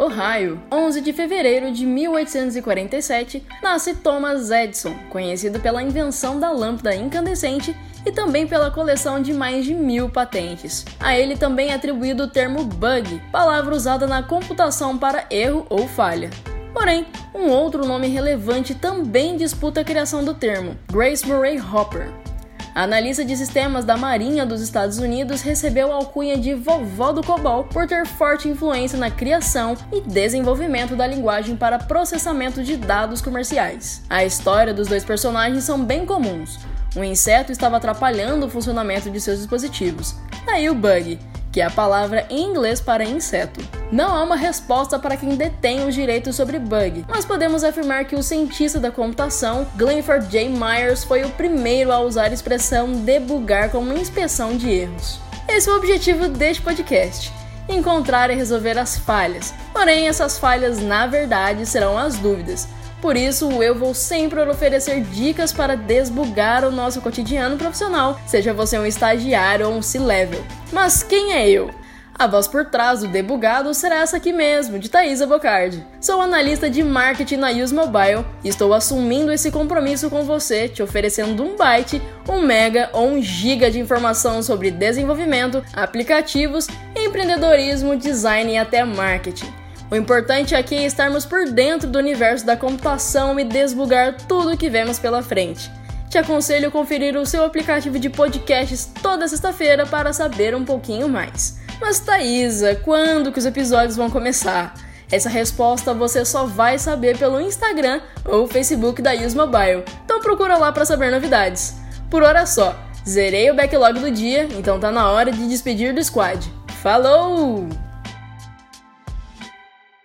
Ohio. 11 de fevereiro de 1847, nasce Thomas Edison, conhecido pela invenção da lâmpada incandescente e também pela coleção de mais de mil patentes. A ele também é atribuído o termo bug, palavra usada na computação para erro ou falha. Porém, um outro nome relevante também disputa a criação do termo, Grace Murray Hopper. A analista de sistemas da Marinha dos Estados Unidos recebeu a alcunha de vovó do COBOL por ter forte influência na criação e desenvolvimento da linguagem para processamento de dados comerciais. A história dos dois personagens são bem comuns. Um inseto estava atrapalhando o funcionamento de seus dispositivos. Aí o bug, que é a palavra em inglês para inseto. Não há uma resposta para quem detém os direitos sobre bug, mas podemos afirmar que o cientista da computação, Glenford J. Myers, foi o primeiro a usar a expressão debugar como inspeção de erros. Esse é o objetivo deste podcast encontrar e resolver as falhas. Porém, essas falhas, na verdade, serão as dúvidas. Por isso, eu vou sempre oferecer dicas para desbugar o nosso cotidiano profissional, seja você um estagiário ou um C-level. Mas quem é eu? A voz por trás do debugado será essa aqui mesmo, de Thaisa Bocardi. Sou analista de marketing na Use Mobile e estou assumindo esse compromisso com você, te oferecendo um byte, um mega ou um giga de informação sobre desenvolvimento, aplicativos, empreendedorismo, design e até marketing. O importante aqui é estarmos por dentro do universo da computação e desbugar tudo o que vemos pela frente. Te aconselho a conferir o seu aplicativo de podcasts toda sexta-feira para saber um pouquinho mais. Mas Thaisa, quando que os episódios vão começar? Essa resposta você só vai saber pelo Instagram ou Facebook da Use Mobile, então procura lá para saber novidades. Por hora só, zerei o backlog do dia, então tá na hora de despedir do squad. Falou!